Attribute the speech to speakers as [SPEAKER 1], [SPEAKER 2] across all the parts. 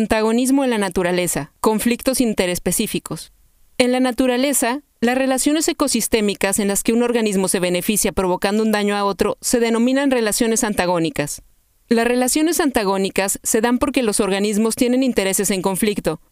[SPEAKER 1] Antagonismo en la naturaleza. Conflictos interespecíficos. En la naturaleza, las relaciones ecosistémicas en las que un organismo se beneficia provocando un daño a otro se denominan relaciones antagónicas. Las relaciones antagónicas se dan porque los organismos tienen intereses en conflicto.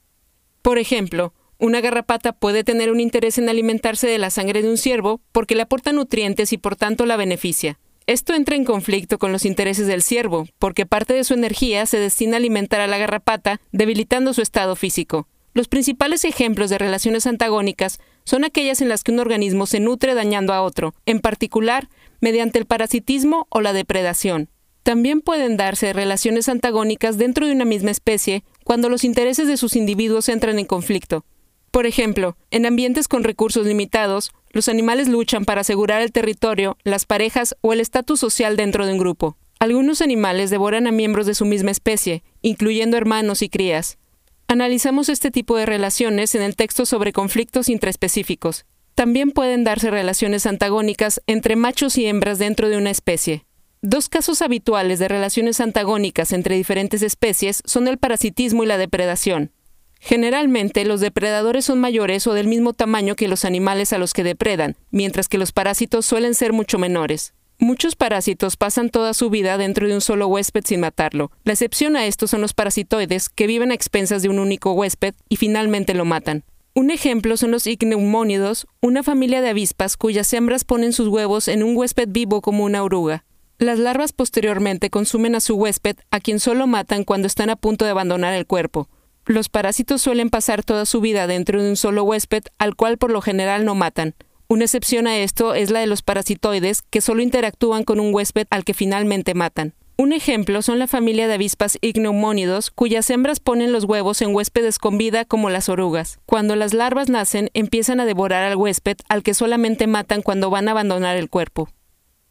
[SPEAKER 1] Por ejemplo, una garrapata puede tener un interés en alimentarse de la sangre de un ciervo porque le aporta nutrientes y por tanto la beneficia. Esto entra en conflicto con los intereses del ciervo, porque parte de su energía se destina a alimentar a la garrapata, debilitando su estado físico. Los principales ejemplos de relaciones antagónicas son aquellas en las que un organismo se nutre dañando a otro, en particular mediante el parasitismo o la depredación. También pueden darse relaciones antagónicas dentro de una misma especie cuando los intereses de sus individuos entran en conflicto. Por ejemplo, en ambientes con recursos limitados, los animales luchan para asegurar el territorio, las parejas o el estatus social dentro de un grupo. Algunos animales devoran a miembros de su misma especie, incluyendo hermanos y crías. Analizamos este tipo de relaciones en el texto sobre conflictos intraespecíficos. También pueden darse relaciones antagónicas entre machos y hembras dentro de una especie. Dos casos habituales de relaciones antagónicas entre diferentes especies son el parasitismo y la depredación. Generalmente, los depredadores son mayores o del mismo tamaño que los animales a los que depredan, mientras que los parásitos suelen ser mucho menores. Muchos parásitos pasan toda su vida dentro de un solo huésped sin matarlo. La excepción a esto son los parasitoides, que viven a expensas de un único huésped y finalmente lo matan. Un ejemplo son los igneumónidos, una familia de avispas cuyas hembras ponen sus huevos en un huésped vivo como una oruga. Las larvas posteriormente consumen a su huésped, a quien solo matan cuando están a punto de abandonar el cuerpo. Los parásitos suelen pasar toda su vida dentro de un solo huésped, al cual por lo general no matan. Una excepción a esto es la de los parasitoides, que solo interactúan con un huésped al que finalmente matan. Un ejemplo son la familia de avispas igneumónidos, cuyas hembras ponen los huevos en huéspedes con vida como las orugas. Cuando las larvas nacen, empiezan a devorar al huésped, al que solamente matan cuando van a abandonar el cuerpo.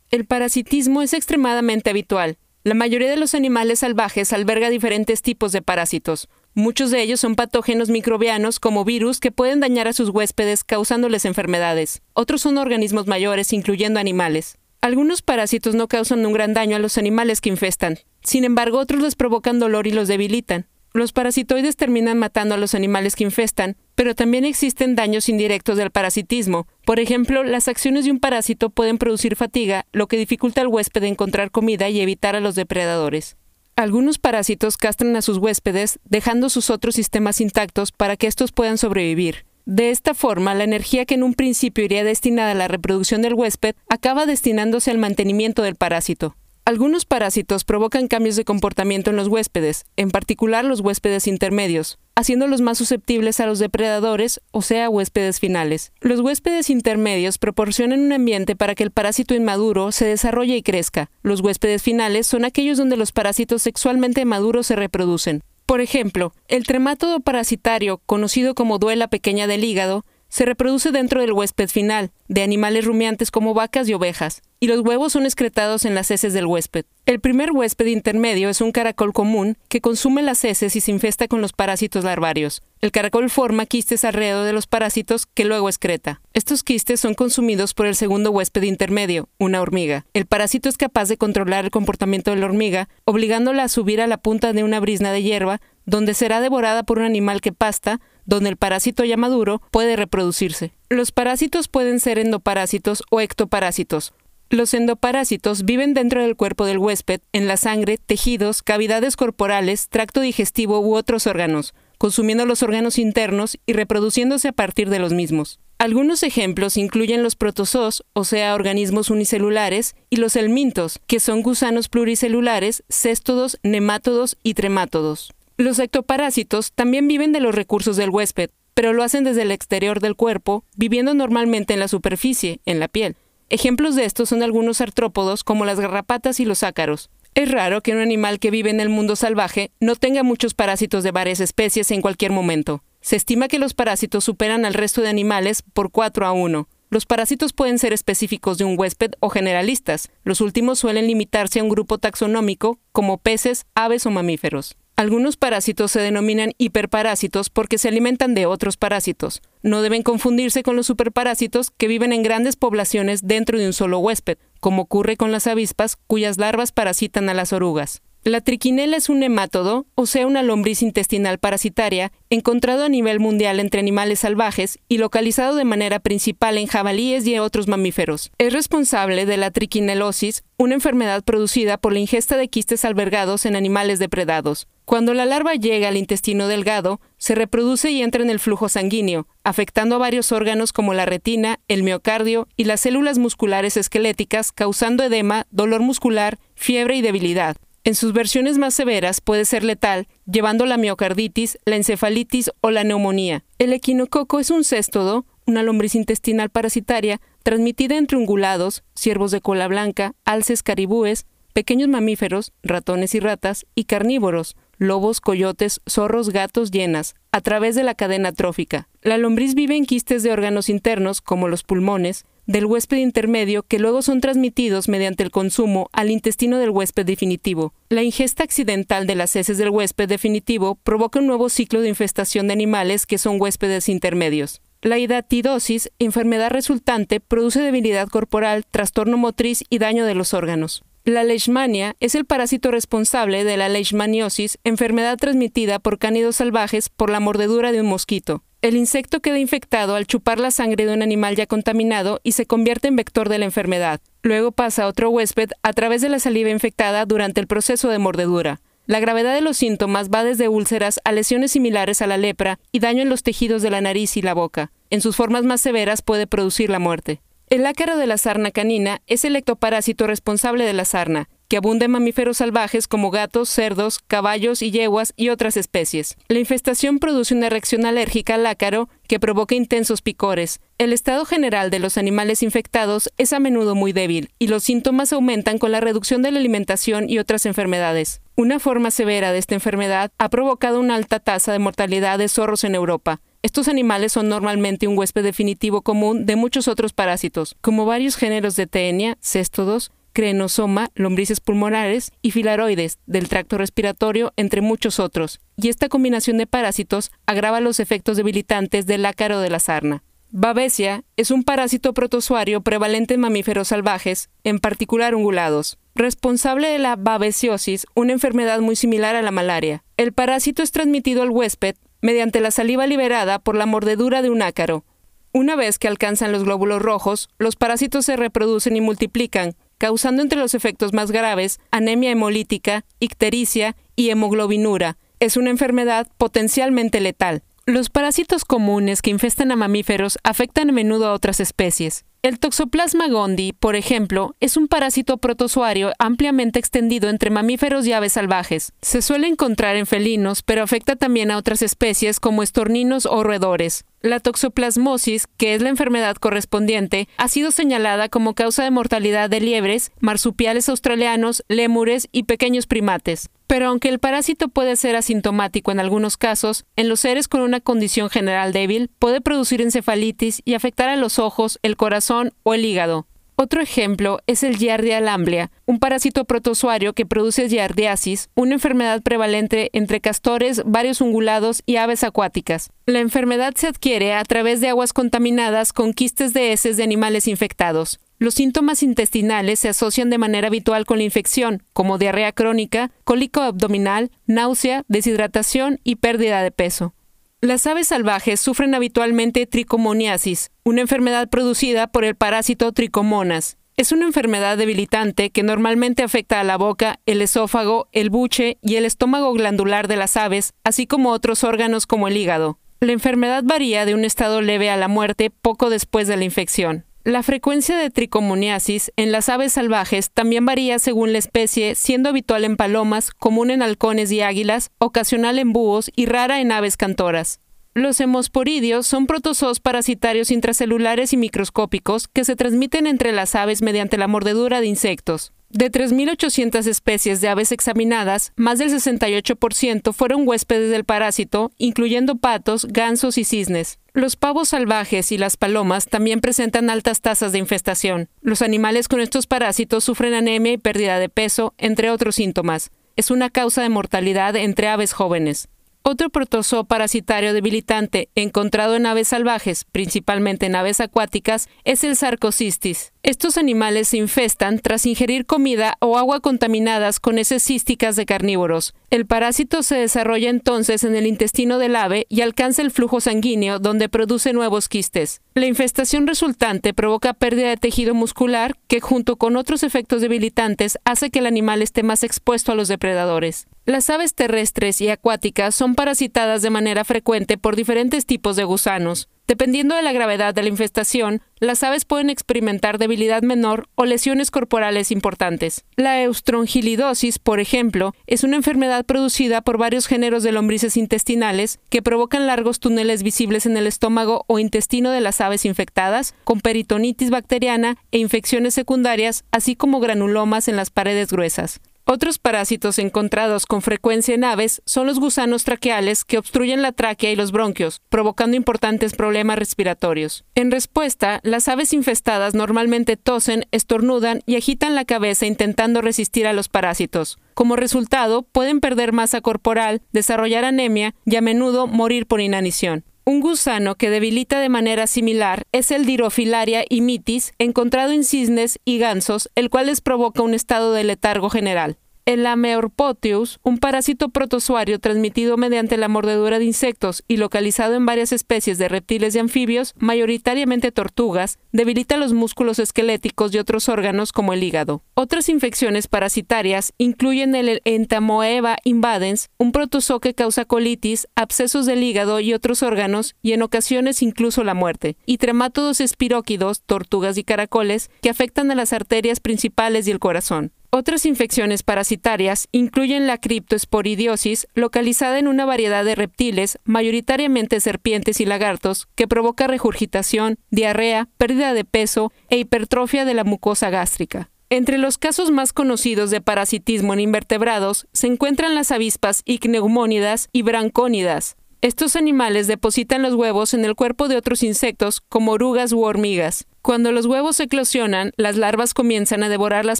[SPEAKER 1] El parasitismo es extremadamente habitual. La mayoría de los animales salvajes alberga diferentes tipos de parásitos. Muchos de ellos son patógenos microbianos como virus que pueden dañar a sus huéspedes causándoles enfermedades. Otros son organismos mayores, incluyendo animales. Algunos parásitos no causan un gran daño a los animales que infestan. Sin embargo, otros les provocan dolor y los debilitan. Los parasitoides terminan matando a los animales que infestan, pero también existen daños indirectos del parasitismo. Por ejemplo, las acciones de un parásito pueden producir fatiga, lo que dificulta al huésped encontrar comida y evitar a los depredadores. Algunos parásitos castran a sus huéspedes, dejando sus otros sistemas intactos para que estos puedan sobrevivir. De esta forma, la energía que en un principio iría destinada a la reproducción del huésped acaba destinándose al mantenimiento del parásito. Algunos parásitos provocan cambios de comportamiento en los huéspedes, en particular los huéspedes intermedios, haciéndolos más susceptibles a los depredadores, o sea, huéspedes finales. Los huéspedes intermedios proporcionan un ambiente para que el parásito inmaduro se desarrolle y crezca. Los huéspedes finales son aquellos donde los parásitos sexualmente maduros se reproducen. Por ejemplo, el tremátodo parasitario, conocido como duela pequeña del hígado, se reproduce dentro del huésped final, de animales rumiantes como vacas y ovejas, y los huevos son excretados en las heces del huésped. El primer huésped intermedio es un caracol común que consume las heces y se infesta con los parásitos larvarios. El caracol forma quistes alrededor de los parásitos que luego excreta. Estos quistes son consumidos por el segundo huésped intermedio, una hormiga. El parásito es capaz de controlar el comportamiento de la hormiga, obligándola a subir a la punta de una brisna de hierba, donde será devorada por un animal que pasta, donde el parásito ya maduro puede reproducirse. Los parásitos pueden ser endoparásitos o ectoparásitos. Los endoparásitos viven dentro del cuerpo del huésped, en la sangre, tejidos, cavidades corporales, tracto digestivo u otros órganos, consumiendo los órganos internos y reproduciéndose a partir de los mismos. Algunos ejemplos incluyen los protozoos, o sea, organismos unicelulares, y los helmintos, que son gusanos pluricelulares, céstodos, nemátodos y tremátodos. Los ectoparásitos también viven de los recursos del huésped, pero lo hacen desde el exterior del cuerpo, viviendo normalmente en la superficie, en la piel. Ejemplos de estos son algunos artrópodos como las garrapatas y los ácaros. Es raro que un animal que vive en el mundo salvaje no tenga muchos parásitos de varias especies en cualquier momento. Se estima que los parásitos superan al resto de animales por 4 a 1. Los parásitos pueden ser específicos de un huésped o generalistas. Los últimos suelen limitarse a un grupo taxonómico, como peces, aves o mamíferos. Algunos parásitos se denominan hiperparásitos porque se alimentan de otros parásitos. No deben confundirse con los superparásitos que viven en grandes poblaciones dentro de un solo huésped, como ocurre con las avispas cuyas larvas parasitan a las orugas. La triquinela es un nemátodo, o sea, una lombriz intestinal parasitaria, encontrado a nivel mundial entre animales salvajes y localizado de manera principal en jabalíes y otros mamíferos. Es responsable de la triquinelosis, una enfermedad producida por la ingesta de quistes albergados en animales depredados. Cuando la larva llega al intestino delgado, se reproduce y entra en el flujo sanguíneo, afectando a varios órganos como la retina, el miocardio y las células musculares esqueléticas, causando edema, dolor muscular, fiebre y debilidad. En sus versiones más severas puede ser letal, llevando la miocarditis, la encefalitis o la neumonía. El equinococo es un céstodo, una lombriz intestinal parasitaria, transmitida entre ungulados, ciervos de cola blanca, alces caribúes, pequeños mamíferos, ratones y ratas, y carnívoros, lobos, coyotes, zorros, gatos, hienas, a través de la cadena trófica. La lombriz vive en quistes de órganos internos, como los pulmones, del huésped intermedio que luego son transmitidos mediante el consumo al intestino del huésped definitivo. La ingesta accidental de las heces del huésped definitivo provoca un nuevo ciclo de infestación de animales que son huéspedes intermedios. La hidatidosis, enfermedad resultante, produce debilidad corporal, trastorno motriz y daño de los órganos. La leishmania es el parásito responsable de la leishmaniosis, enfermedad transmitida por cánidos salvajes por la mordedura de un mosquito. El insecto queda infectado al chupar la sangre de un animal ya contaminado y se convierte en vector de la enfermedad. Luego pasa a otro huésped a través de la saliva infectada durante el proceso de mordedura. La gravedad de los síntomas va desde úlceras a lesiones similares a la lepra y daño en los tejidos de la nariz y la boca. En sus formas más severas puede producir la muerte. El ácaro de la sarna canina es el ectoparásito responsable de la sarna que abunda en mamíferos salvajes como gatos, cerdos, caballos y yeguas y otras especies. La infestación produce una reacción alérgica al ácaro que provoca intensos picores. El estado general de los animales infectados es a menudo muy débil y los síntomas aumentan con la reducción de la alimentación y otras enfermedades. Una forma severa de esta enfermedad ha provocado una alta tasa de mortalidad de zorros en Europa. Estos animales son normalmente un huésped definitivo común de muchos otros parásitos, como varios géneros de Taenia, céstodos, crenosoma, lombrices pulmonares y filaroides del tracto respiratorio, entre muchos otros, y esta combinación de parásitos agrava los efectos debilitantes del ácaro de la sarna. Babesia es un parásito protozoario prevalente en mamíferos salvajes, en particular ungulados, responsable de la babesiosis, una enfermedad muy similar a la malaria. El parásito es transmitido al huésped mediante la saliva liberada por la mordedura de un ácaro. Una vez que alcanzan los glóbulos rojos, los parásitos se reproducen y multiplican, causando entre los efectos más graves anemia hemolítica, ictericia y hemoglobinura. Es una enfermedad potencialmente letal. Los parásitos comunes que infestan a mamíferos afectan a menudo a otras especies. El Toxoplasma gondii, por ejemplo, es un parásito protozoario ampliamente extendido entre mamíferos y aves salvajes. Se suele encontrar en felinos, pero afecta también a otras especies como estorninos o roedores. La toxoplasmosis, que es la enfermedad correspondiente, ha sido señalada como causa de mortalidad de liebres, marsupiales australianos, lémures y pequeños primates. Pero aunque el parásito puede ser asintomático en algunos casos, en los seres con una condición general débil puede producir encefalitis y afectar a los ojos, el corazón o el hígado. Otro ejemplo es el Giardia lamblia, un parásito protozoario que produce giardiasis, una enfermedad prevalente entre castores, varios ungulados y aves acuáticas. La enfermedad se adquiere a través de aguas contaminadas con quistes de heces de animales infectados. Los síntomas intestinales se asocian de manera habitual con la infección, como diarrea crónica, cólico abdominal, náusea, deshidratación y pérdida de peso. Las aves salvajes sufren habitualmente tricomoniasis, una enfermedad producida por el parásito tricomonas. Es una enfermedad debilitante que normalmente afecta a la boca, el esófago, el buche y el estómago glandular de las aves, así como otros órganos como el hígado. La enfermedad varía de un estado leve a la muerte poco después de la infección. La frecuencia de tricomoniasis en las aves salvajes también varía según la especie, siendo habitual en palomas, común en halcones y águilas, ocasional en búhos y rara en aves cantoras. Los hemosporidios son protozoos parasitarios intracelulares y microscópicos que se transmiten entre las aves mediante la mordedura de insectos. De 3.800 especies de aves examinadas, más del 68% fueron huéspedes del parásito, incluyendo patos, gansos y cisnes. Los pavos salvajes y las palomas también presentan altas tasas de infestación. Los animales con estos parásitos sufren anemia y pérdida de peso, entre otros síntomas. Es una causa de mortalidad entre aves jóvenes. Otro protozoo parasitario debilitante encontrado en aves salvajes, principalmente en aves acuáticas, es el Sarcocystis. Estos animales se infestan tras ingerir comida o agua contaminadas con heces císticas de carnívoros. El parásito se desarrolla entonces en el intestino del ave y alcanza el flujo sanguíneo donde produce nuevos quistes. La infestación resultante provoca pérdida de tejido muscular que junto con otros efectos debilitantes hace que el animal esté más expuesto a los depredadores. Las aves terrestres y acuáticas son parasitadas de manera frecuente por diferentes tipos de gusanos. Dependiendo de la gravedad de la infestación, las aves pueden experimentar debilidad menor o lesiones corporales importantes. La eustrongilidosis, por ejemplo, es una enfermedad producida por varios géneros de lombrices intestinales que provocan largos túneles visibles en el estómago o intestino de las aves infectadas, con peritonitis bacteriana e infecciones secundarias, así como granulomas en las paredes gruesas. Otros parásitos encontrados con frecuencia en aves son los gusanos traqueales que obstruyen la tráquea y los bronquios, provocando importantes problemas respiratorios. En respuesta, las aves infestadas normalmente tosen, estornudan y agitan la cabeza intentando resistir a los parásitos. Como resultado, pueden perder masa corporal, desarrollar anemia y a menudo morir por inanición. Un gusano que debilita de manera similar es el Dirofilaria imitis, encontrado en cisnes y gansos, el cual les provoca un estado de letargo general. El Ameorpotius, un parásito protozoario transmitido mediante la mordedura de insectos y localizado en varias especies de reptiles y anfibios, mayoritariamente tortugas, debilita los músculos esqueléticos y otros órganos como el hígado. Otras infecciones parasitarias incluyen el Entamoeba invadens, un protozoo que causa colitis, abscesos del hígado y otros órganos, y en ocasiones incluso la muerte, y tremátodos espiróquidos, tortugas y caracoles, que afectan a las arterias principales y el corazón. Otras infecciones parasitarias incluyen la criptoesporidiosis, localizada en una variedad de reptiles, mayoritariamente serpientes y lagartos, que provoca regurgitación, diarrea, pérdida de peso e hipertrofia de la mucosa gástrica. Entre los casos más conocidos de parasitismo en invertebrados se encuentran las avispas icneumónidas y brancónidas. Estos animales depositan los huevos en el cuerpo de otros insectos, como orugas u hormigas. Cuando los huevos eclosionan, las larvas comienzan a devorar las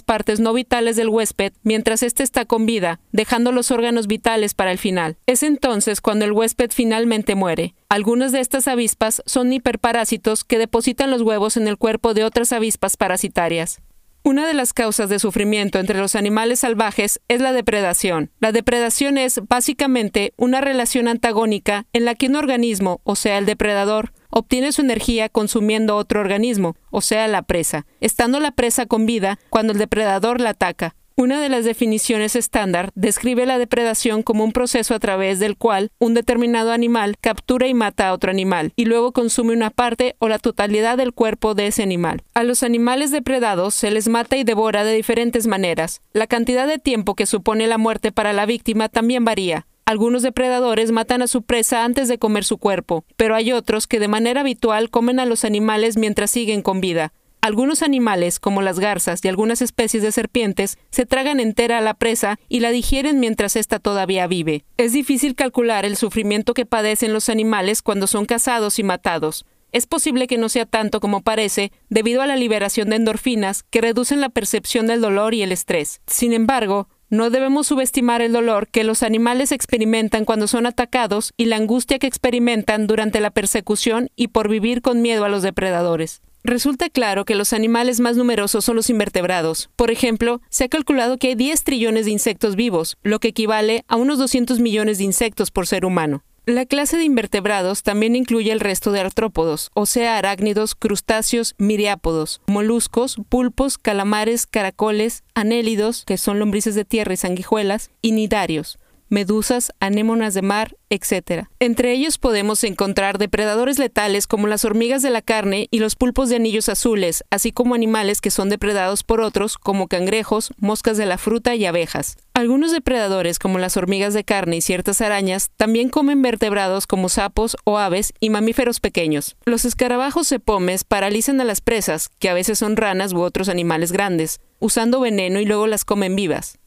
[SPEAKER 1] partes no vitales del huésped mientras éste está con vida, dejando los órganos vitales para el final. Es entonces cuando el huésped finalmente muere. Algunas de estas avispas son hiperparásitos que depositan los huevos en el cuerpo de otras avispas parasitarias. Una de las causas de sufrimiento entre los animales salvajes es la depredación. La depredación es básicamente una relación antagónica en la que un organismo, o sea el depredador, obtiene su energía consumiendo otro organismo, o sea la presa, estando la presa con vida cuando el depredador la ataca. Una de las definiciones estándar describe la depredación como un proceso a través del cual un determinado animal captura y mata a otro animal y luego consume una parte o la totalidad del cuerpo de ese animal. A los animales depredados se les mata y devora de diferentes maneras. La cantidad de tiempo que supone la muerte para la víctima también varía. Algunos depredadores matan a su presa antes de comer su cuerpo, pero hay otros que de manera habitual comen a los animales mientras siguen con vida. Algunos animales, como las garzas y algunas especies de serpientes, se tragan entera a la presa y la digieren mientras ésta todavía vive. Es difícil calcular el sufrimiento que padecen los animales cuando son cazados y matados. Es posible que no sea tanto como parece, debido a la liberación de endorfinas que reducen la percepción del dolor y el estrés. Sin embargo, no debemos subestimar el dolor que los animales experimentan cuando son atacados y la angustia que experimentan durante la persecución y por vivir con miedo a los depredadores. Resulta claro que los animales más numerosos son los invertebrados. Por ejemplo, se ha calculado que hay 10 trillones de insectos vivos, lo que equivale a unos 200 millones de insectos por ser humano. La clase de invertebrados también incluye el resto de artrópodos, o sea, arácnidos, crustáceos, miriápodos, moluscos, pulpos, calamares, caracoles, anélidos, que son lombrices de tierra y sanguijuelas, y nidarios, medusas, anémonas de mar, etc. Entre ellos podemos encontrar depredadores letales como las hormigas de la carne y los pulpos de anillos azules, así como animales que son depredados por otros como cangrejos, moscas de la fruta y abejas. Algunos depredadores como las hormigas de carne y ciertas arañas también comen vertebrados como sapos o aves y mamíferos pequeños. Los escarabajos sepomes paralizan a las presas, que a veces son ranas u otros animales grandes, usando veneno y luego las comen vivas.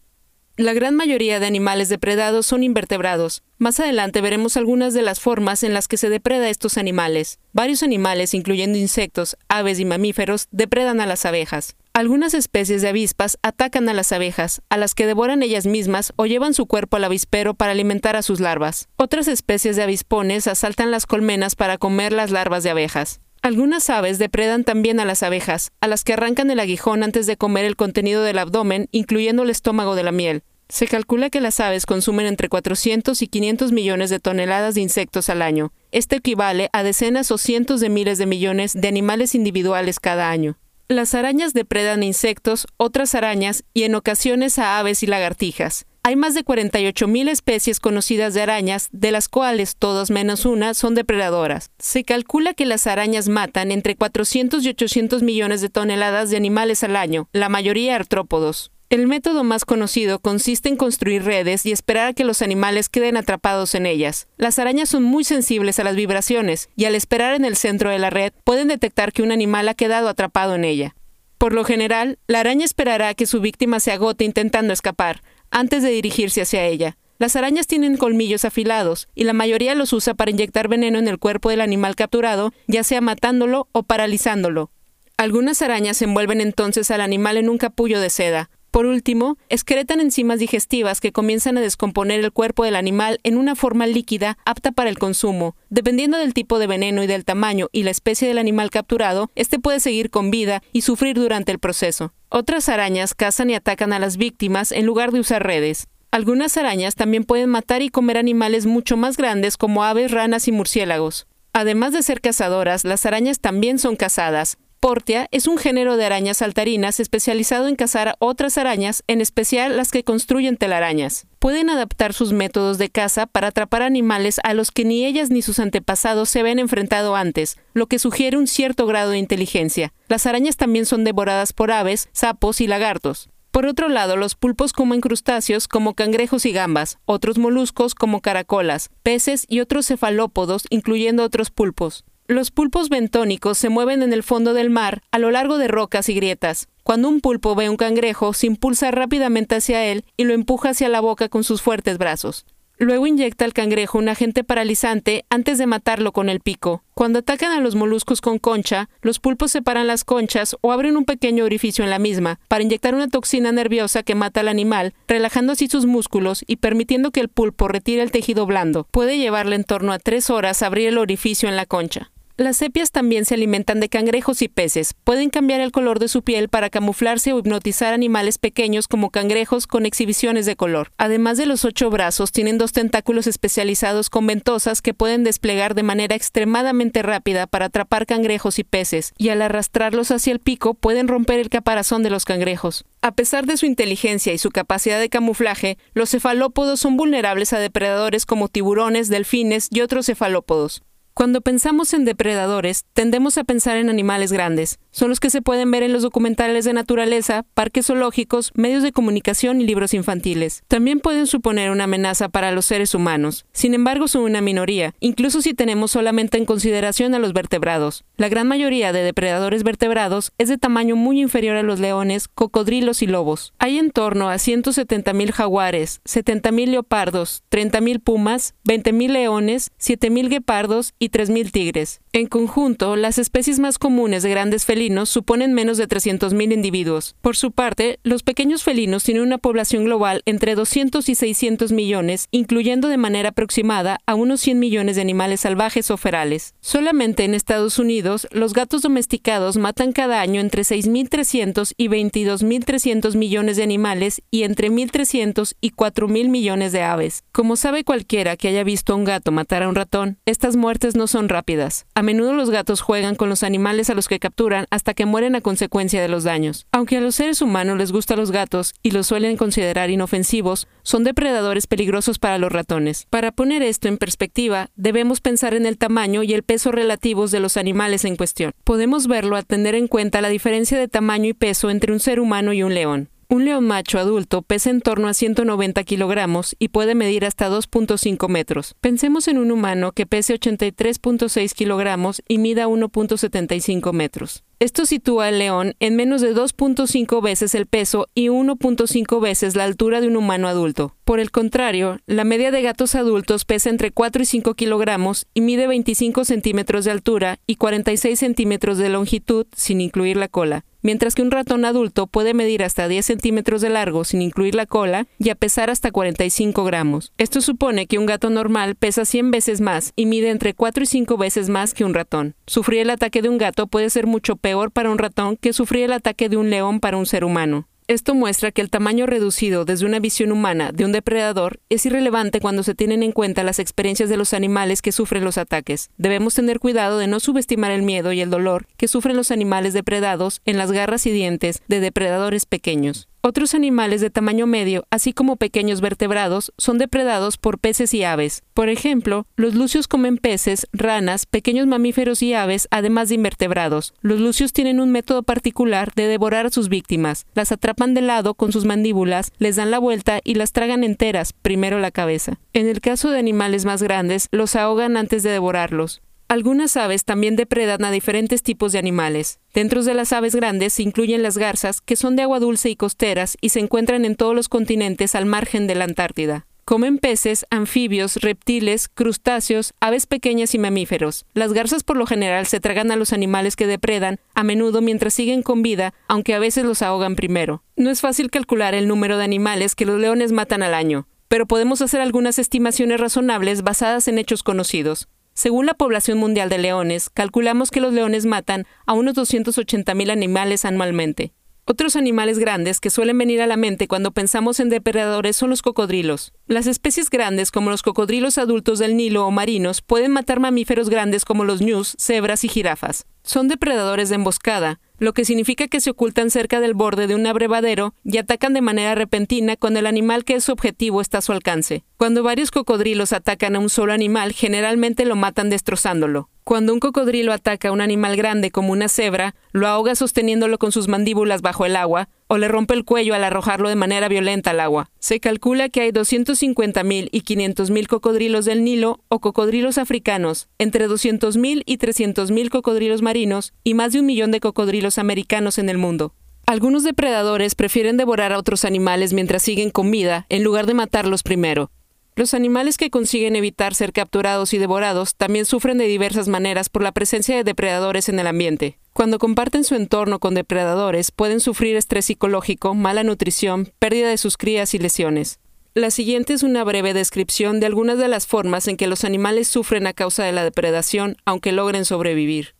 [SPEAKER 1] La gran mayoría de animales depredados son invertebrados. Más adelante veremos algunas de las formas en las que se depreda estos animales. Varios animales, incluyendo insectos, aves y mamíferos, depredan a las abejas. Algunas especies de avispas atacan a las abejas, a las que devoran ellas mismas o llevan su cuerpo al avispero para alimentar a sus larvas. Otras especies de avispones asaltan las colmenas para comer las larvas de abejas. Algunas aves depredan también a las abejas, a las que arrancan el aguijón antes de comer el contenido del abdomen, incluyendo el estómago de la miel. Se calcula que las aves consumen entre 400 y 500 millones de toneladas de insectos al año. Esto equivale a decenas o cientos de miles de millones de animales individuales cada año. Las arañas depredan insectos, otras arañas y en ocasiones a aves y lagartijas. Hay más de 48.000 especies conocidas de arañas, de las cuales todas menos una son depredadoras. Se calcula que las arañas matan entre 400 y 800 millones de toneladas de animales al año, la mayoría artrópodos. El método más conocido consiste en construir redes y esperar a que los animales queden atrapados en ellas. Las arañas son muy sensibles a las vibraciones y al esperar en el centro de la red pueden detectar que un animal ha quedado atrapado en ella. Por lo general, la araña esperará a que su víctima se agote intentando escapar, antes de dirigirse hacia ella. Las arañas tienen colmillos afilados y la mayoría los usa para inyectar veneno en el cuerpo del animal capturado, ya sea matándolo o paralizándolo. Algunas arañas envuelven entonces al animal en un capullo de seda, por último, excretan enzimas digestivas que comienzan a descomponer el cuerpo del animal en una forma líquida apta para el consumo. Dependiendo del tipo de veneno y del tamaño y la especie del animal capturado, este puede seguir con vida y sufrir durante el proceso. Otras arañas cazan y atacan a las víctimas en lugar de usar redes. Algunas arañas también pueden matar y comer animales mucho más grandes como aves, ranas y murciélagos. Además de ser cazadoras, las arañas también son cazadas. Portia es un género de arañas saltarinas especializado en cazar otras arañas, en especial las que construyen telarañas. Pueden adaptar sus métodos de caza para atrapar animales a los que ni ellas ni sus antepasados se habían enfrentado antes, lo que sugiere un cierto grado de inteligencia. Las arañas también son devoradas por aves, sapos y lagartos. Por otro lado, los pulpos comen crustáceos como cangrejos y gambas, otros moluscos como caracolas, peces y otros cefalópodos, incluyendo otros pulpos. Los pulpos bentónicos se mueven en el fondo del mar a lo largo de rocas y grietas. Cuando un pulpo ve un cangrejo, se impulsa rápidamente hacia él y lo empuja hacia la boca con sus fuertes brazos. Luego inyecta al cangrejo un agente paralizante antes de matarlo con el pico. Cuando atacan a los moluscos con concha, los pulpos separan las conchas o abren un pequeño orificio en la misma para inyectar una toxina nerviosa que mata al animal, relajando así sus músculos y permitiendo que el pulpo retire el tejido blando. Puede llevarle en torno a tres horas abrir el orificio en la concha. Las sepias también se alimentan de cangrejos y peces. Pueden cambiar el color de su piel para camuflarse o hipnotizar animales pequeños como cangrejos con exhibiciones de color. Además de los ocho brazos, tienen dos tentáculos especializados con ventosas que pueden desplegar de manera extremadamente rápida para atrapar cangrejos y peces, y al arrastrarlos hacia el pico pueden romper el caparazón de los cangrejos. A pesar de su inteligencia y su capacidad de camuflaje, los cefalópodos son vulnerables a depredadores como tiburones, delfines y otros cefalópodos. Cuando pensamos en depredadores, tendemos a pensar en animales grandes. Son los que se pueden ver en los documentales de naturaleza, parques zoológicos, medios de comunicación y libros infantiles. También pueden suponer una amenaza para los seres humanos. Sin embargo, son una minoría, incluso si tenemos solamente en consideración a los vertebrados. La gran mayoría de depredadores vertebrados es de tamaño muy inferior a los leones, cocodrilos y lobos. Hay en torno a 170.000 jaguares, 70.000 leopardos, 30.000 pumas, 20.000 leones, 7.000 guepardos y 3.000 tigres. En conjunto, las especies más comunes de grandes felinos suponen menos de 300.000 individuos. Por su parte, los pequeños felinos tienen una población global entre 200 y 600 millones, incluyendo de manera aproximada a unos 100 millones de animales salvajes o ferales. Solamente en Estados Unidos, los gatos domesticados matan cada año entre 6.300 y 22.300 millones de animales y entre 1.300 y 4.000 millones de aves. Como sabe cualquiera que haya visto a un gato matar a un ratón, estas muertes no son rápidas. A menudo los gatos juegan con los animales a los que capturan hasta que mueren a consecuencia de los daños. Aunque a los seres humanos les gustan los gatos y los suelen considerar inofensivos, son depredadores peligrosos para los ratones. Para poner esto en perspectiva, debemos pensar en el tamaño y el peso relativos de los animales en cuestión. Podemos verlo al tener en cuenta la diferencia de tamaño y peso entre un ser humano y un león. Un león macho adulto pesa en torno a 190 kilogramos y puede medir hasta 2.5 metros. Pensemos en un humano que pese 83.6 kilogramos y mida 1.75 metros. Esto sitúa al león en menos de 2.5 veces el peso y 1.5 veces la altura de un humano adulto. Por el contrario, la media de gatos adultos pesa entre 4 y 5 kilogramos y mide 25 centímetros de altura y 46 centímetros de longitud sin incluir la cola. Mientras que un ratón adulto puede medir hasta 10 centímetros de largo sin incluir la cola y a pesar hasta 45 gramos. Esto supone que un gato normal pesa 100 veces más y mide entre 4 y 5 veces más que un ratón. Sufrir el ataque de un gato puede ser mucho peor para un ratón que sufrir el ataque de un león para un ser humano. Esto muestra que el tamaño reducido desde una visión humana de un depredador es irrelevante cuando se tienen en cuenta las experiencias de los animales que sufren los ataques. Debemos tener cuidado de no subestimar el miedo y el dolor que sufren los animales depredados en las garras y dientes de depredadores pequeños. Otros animales de tamaño medio, así como pequeños vertebrados, son depredados por peces y aves. Por ejemplo, los lucios comen peces, ranas, pequeños mamíferos y aves, además de invertebrados. Los lucios tienen un método particular de devorar a sus víctimas. Las atrapan de lado con sus mandíbulas, les dan la vuelta y las tragan enteras, primero la cabeza. En el caso de animales más grandes, los ahogan antes de devorarlos. Algunas aves también depredan a diferentes tipos de animales. Dentro de las aves grandes se incluyen las garzas, que son de agua dulce y costeras y se encuentran en todos los continentes al margen de la Antártida. Comen peces, anfibios, reptiles, crustáceos, aves pequeñas y mamíferos. Las garzas por lo general se tragan a los animales que depredan, a menudo mientras siguen con vida, aunque a veces los ahogan primero. No es fácil calcular el número de animales que los leones matan al año, pero podemos hacer algunas estimaciones razonables basadas en hechos conocidos. Según la población mundial de leones, calculamos que los leones matan a unos 280.000 animales anualmente. Otros animales grandes que suelen venir a la mente cuando pensamos en depredadores son los cocodrilos. Las especies grandes como los cocodrilos adultos del Nilo o marinos pueden matar mamíferos grandes como los ñus, cebras y jirafas. Son depredadores de emboscada, lo que significa que se ocultan cerca del borde de un abrevadero y atacan de manera repentina cuando el animal que es su objetivo está a su alcance. Cuando varios cocodrilos atacan a un solo animal, generalmente lo matan destrozándolo. Cuando un cocodrilo ataca a un animal grande como una cebra, lo ahoga sosteniéndolo con sus mandíbulas bajo el agua, o le rompe el cuello al arrojarlo de manera violenta al agua. Se calcula que hay 250.000 y 500.000 cocodrilos del Nilo o cocodrilos africanos, entre 200.000 y 300.000 cocodrilos marinos y más de un millón de cocodrilos americanos en el mundo. Algunos depredadores prefieren devorar a otros animales mientras siguen con vida en lugar de matarlos primero. Los animales que consiguen evitar ser capturados y devorados también sufren de diversas maneras por la presencia de depredadores en el ambiente. Cuando comparten su entorno con depredadores, pueden sufrir estrés psicológico, mala nutrición, pérdida de sus crías y lesiones. La siguiente es una breve descripción de algunas de las formas en que los animales sufren a causa de la depredación, aunque logren sobrevivir.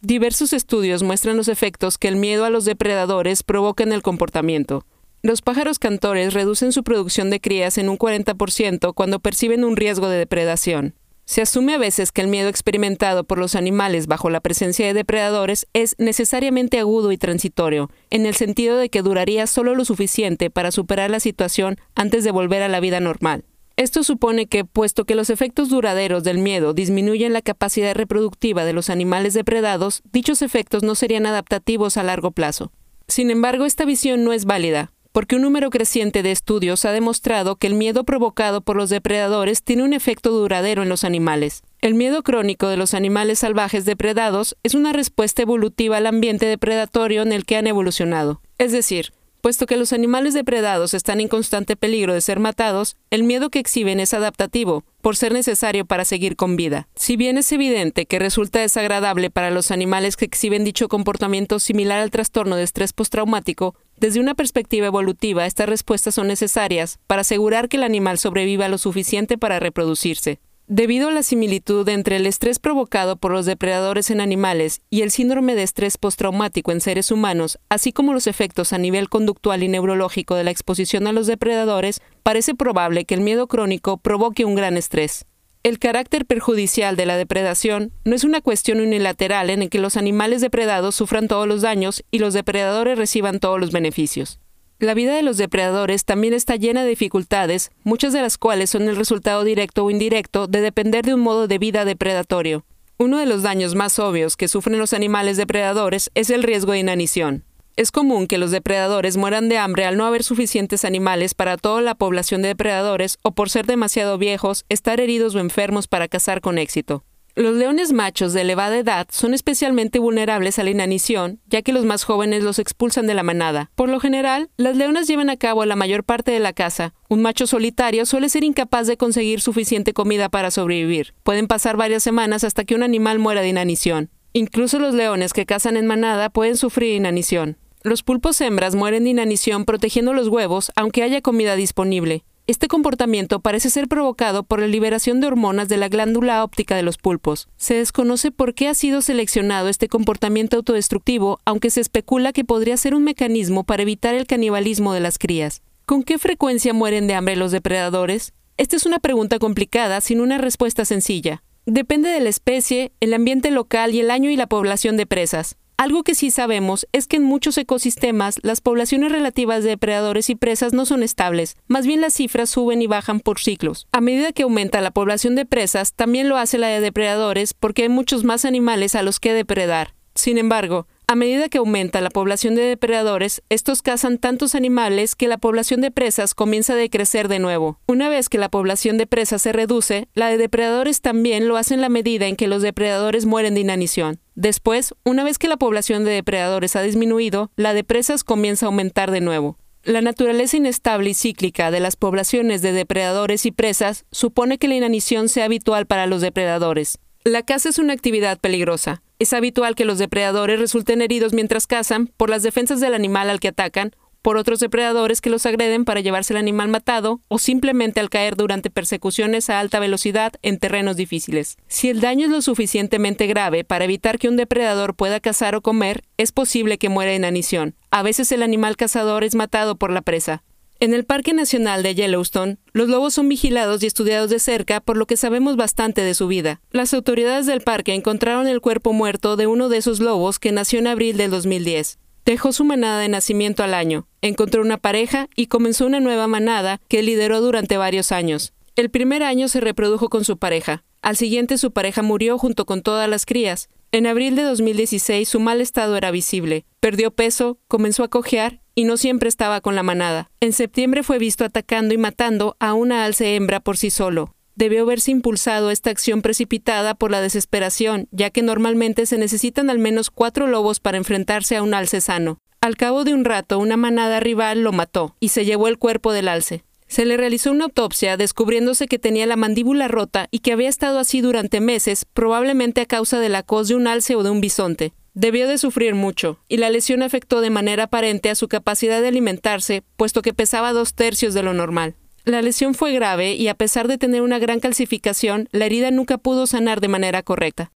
[SPEAKER 1] Diversos estudios muestran los efectos que el miedo a los depredadores provoca en el comportamiento. Los pájaros cantores reducen su producción de crías en un 40% cuando perciben un riesgo de depredación. Se asume a veces que el miedo experimentado por los animales bajo la presencia de depredadores es necesariamente agudo y transitorio, en el sentido de que duraría solo lo suficiente para superar la situación antes de volver a la vida normal. Esto supone que, puesto que los efectos duraderos del miedo disminuyen la capacidad reproductiva de los animales depredados, dichos efectos no serían adaptativos a largo plazo. Sin embargo, esta visión no es válida, porque un número creciente de estudios ha demostrado que el miedo provocado por los depredadores tiene un efecto duradero en los animales. El miedo crónico de los animales salvajes depredados es una respuesta evolutiva al ambiente depredatorio en el que han evolucionado. Es decir, Puesto que los animales depredados están en constante peligro de ser matados, el miedo que exhiben es adaptativo, por ser necesario para seguir con vida. Si bien es evidente que resulta desagradable para los animales que exhiben dicho comportamiento similar al trastorno de estrés postraumático, desde una perspectiva evolutiva estas respuestas son necesarias para asegurar que el animal sobreviva lo suficiente para reproducirse. Debido a la similitud entre el estrés provocado por los depredadores en animales y el síndrome de estrés postraumático en seres humanos, así como los efectos a nivel conductual y neurológico de la exposición a los depredadores, parece probable que el miedo crónico provoque un gran estrés. El carácter perjudicial de la depredación no es una cuestión unilateral en el que los animales depredados sufran todos los daños y los depredadores reciban todos los beneficios. La vida de los depredadores también está llena de dificultades, muchas de las cuales son el resultado directo o indirecto de depender de un modo de vida depredatorio. Uno de los daños más obvios que sufren los animales depredadores es el riesgo de inanición. Es común que los depredadores mueran de hambre al no haber suficientes animales para toda la población de depredadores o por ser demasiado viejos, estar heridos o enfermos para cazar con éxito. Los leones machos de elevada edad son especialmente vulnerables a la inanición, ya que los más jóvenes los expulsan de la manada. Por lo general, las leonas llevan a cabo la mayor parte de la caza. Un macho solitario suele ser incapaz de conseguir suficiente comida para sobrevivir. Pueden pasar varias semanas hasta que un animal muera de inanición. Incluso los leones que cazan en manada pueden sufrir inanición. Los pulpos hembras mueren de inanición protegiendo los huevos aunque haya comida disponible. Este comportamiento parece ser provocado por la liberación de hormonas de la glándula óptica de los pulpos. Se desconoce por qué ha sido seleccionado este comportamiento autodestructivo, aunque se especula que podría ser un mecanismo para evitar el canibalismo de las crías. ¿Con qué frecuencia mueren de hambre los depredadores? Esta es una pregunta complicada sin una respuesta sencilla. Depende de la especie, el ambiente local y el año y la población de presas. Algo que sí sabemos es que en muchos ecosistemas las poblaciones relativas de depredadores y presas no son estables, más bien las cifras suben y bajan por ciclos. A medida que aumenta la población de presas, también lo hace la de depredadores porque hay muchos más animales a los que depredar. Sin embargo, a medida que aumenta la población de depredadores, estos cazan tantos animales que la población de presas comienza a decrecer de nuevo. Una vez que la población de presas se reduce, la de depredadores también lo hace en la medida en que los depredadores mueren de inanición. Después, una vez que la población de depredadores ha disminuido, la de presas comienza a aumentar de nuevo. La naturaleza inestable y cíclica de las poblaciones de depredadores y presas supone que la inanición sea habitual para los depredadores. La caza es una actividad peligrosa. Es habitual que los depredadores resulten heridos mientras cazan por las defensas del animal al que atacan, por otros depredadores que los agreden para llevarse el animal matado o simplemente al caer durante persecuciones a alta velocidad en terrenos difíciles. Si el daño es lo suficientemente grave para evitar que un depredador pueda cazar o comer, es posible que muera de inanición. A veces el animal cazador es matado por la presa. En el Parque Nacional de Yellowstone, los lobos son vigilados y estudiados de cerca, por lo que sabemos bastante de su vida. Las autoridades del parque encontraron el cuerpo muerto de uno de esos lobos que nació en abril del 2010. Dejó su manada de nacimiento al año, encontró una pareja y comenzó una nueva manada que lideró durante varios años. El primer año se reprodujo con su pareja. Al siguiente su pareja murió junto con todas las crías. En abril de 2016 su mal estado era visible. Perdió peso, comenzó a cojear y no siempre estaba con la manada. En septiembre fue visto atacando y matando a una alce hembra por sí solo. Debió verse impulsado esta acción precipitada por la desesperación, ya que normalmente se necesitan al menos cuatro lobos para enfrentarse a un alce sano. Al cabo de un rato, una manada rival lo mató y se llevó el cuerpo del alce. Se le realizó una autopsia descubriéndose que tenía la mandíbula rota y que había estado así durante meses, probablemente a causa de la cos de un alce o de un bisonte. Debió de sufrir mucho, y la lesión afectó de manera aparente a su capacidad de alimentarse, puesto que pesaba dos tercios de lo normal. La lesión fue grave y a pesar de tener una gran calcificación, la herida nunca pudo sanar de manera correcta.